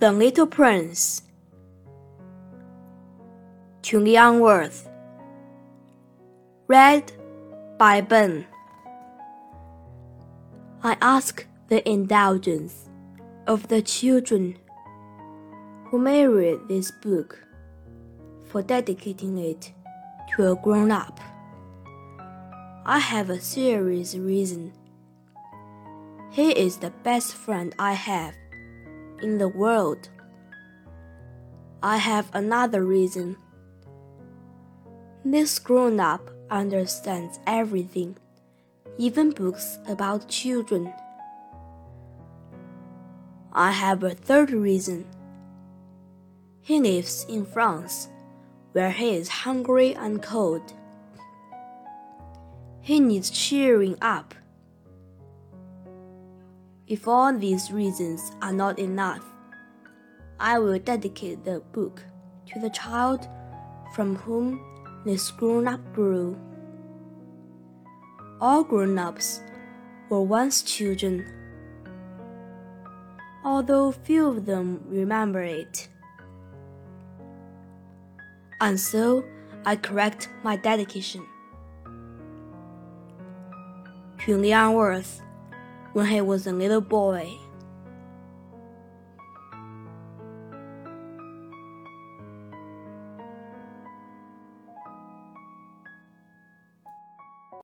The Little Prince To Leon Werth Read by Ben I ask the indulgence of the children who may read this book for dedicating it to a grown up. I have a serious reason. He is the best friend I have in the world. I have another reason. This grown up understands everything, even books about children. I have a third reason. He lives in France, where he is hungry and cold. He needs cheering up. If all these reasons are not enough, I will dedicate the book to the child from whom this grown up grew. All grown ups were once children, although few of them remember it. And so I correct my dedication. To Leon Werth when he was a little boy.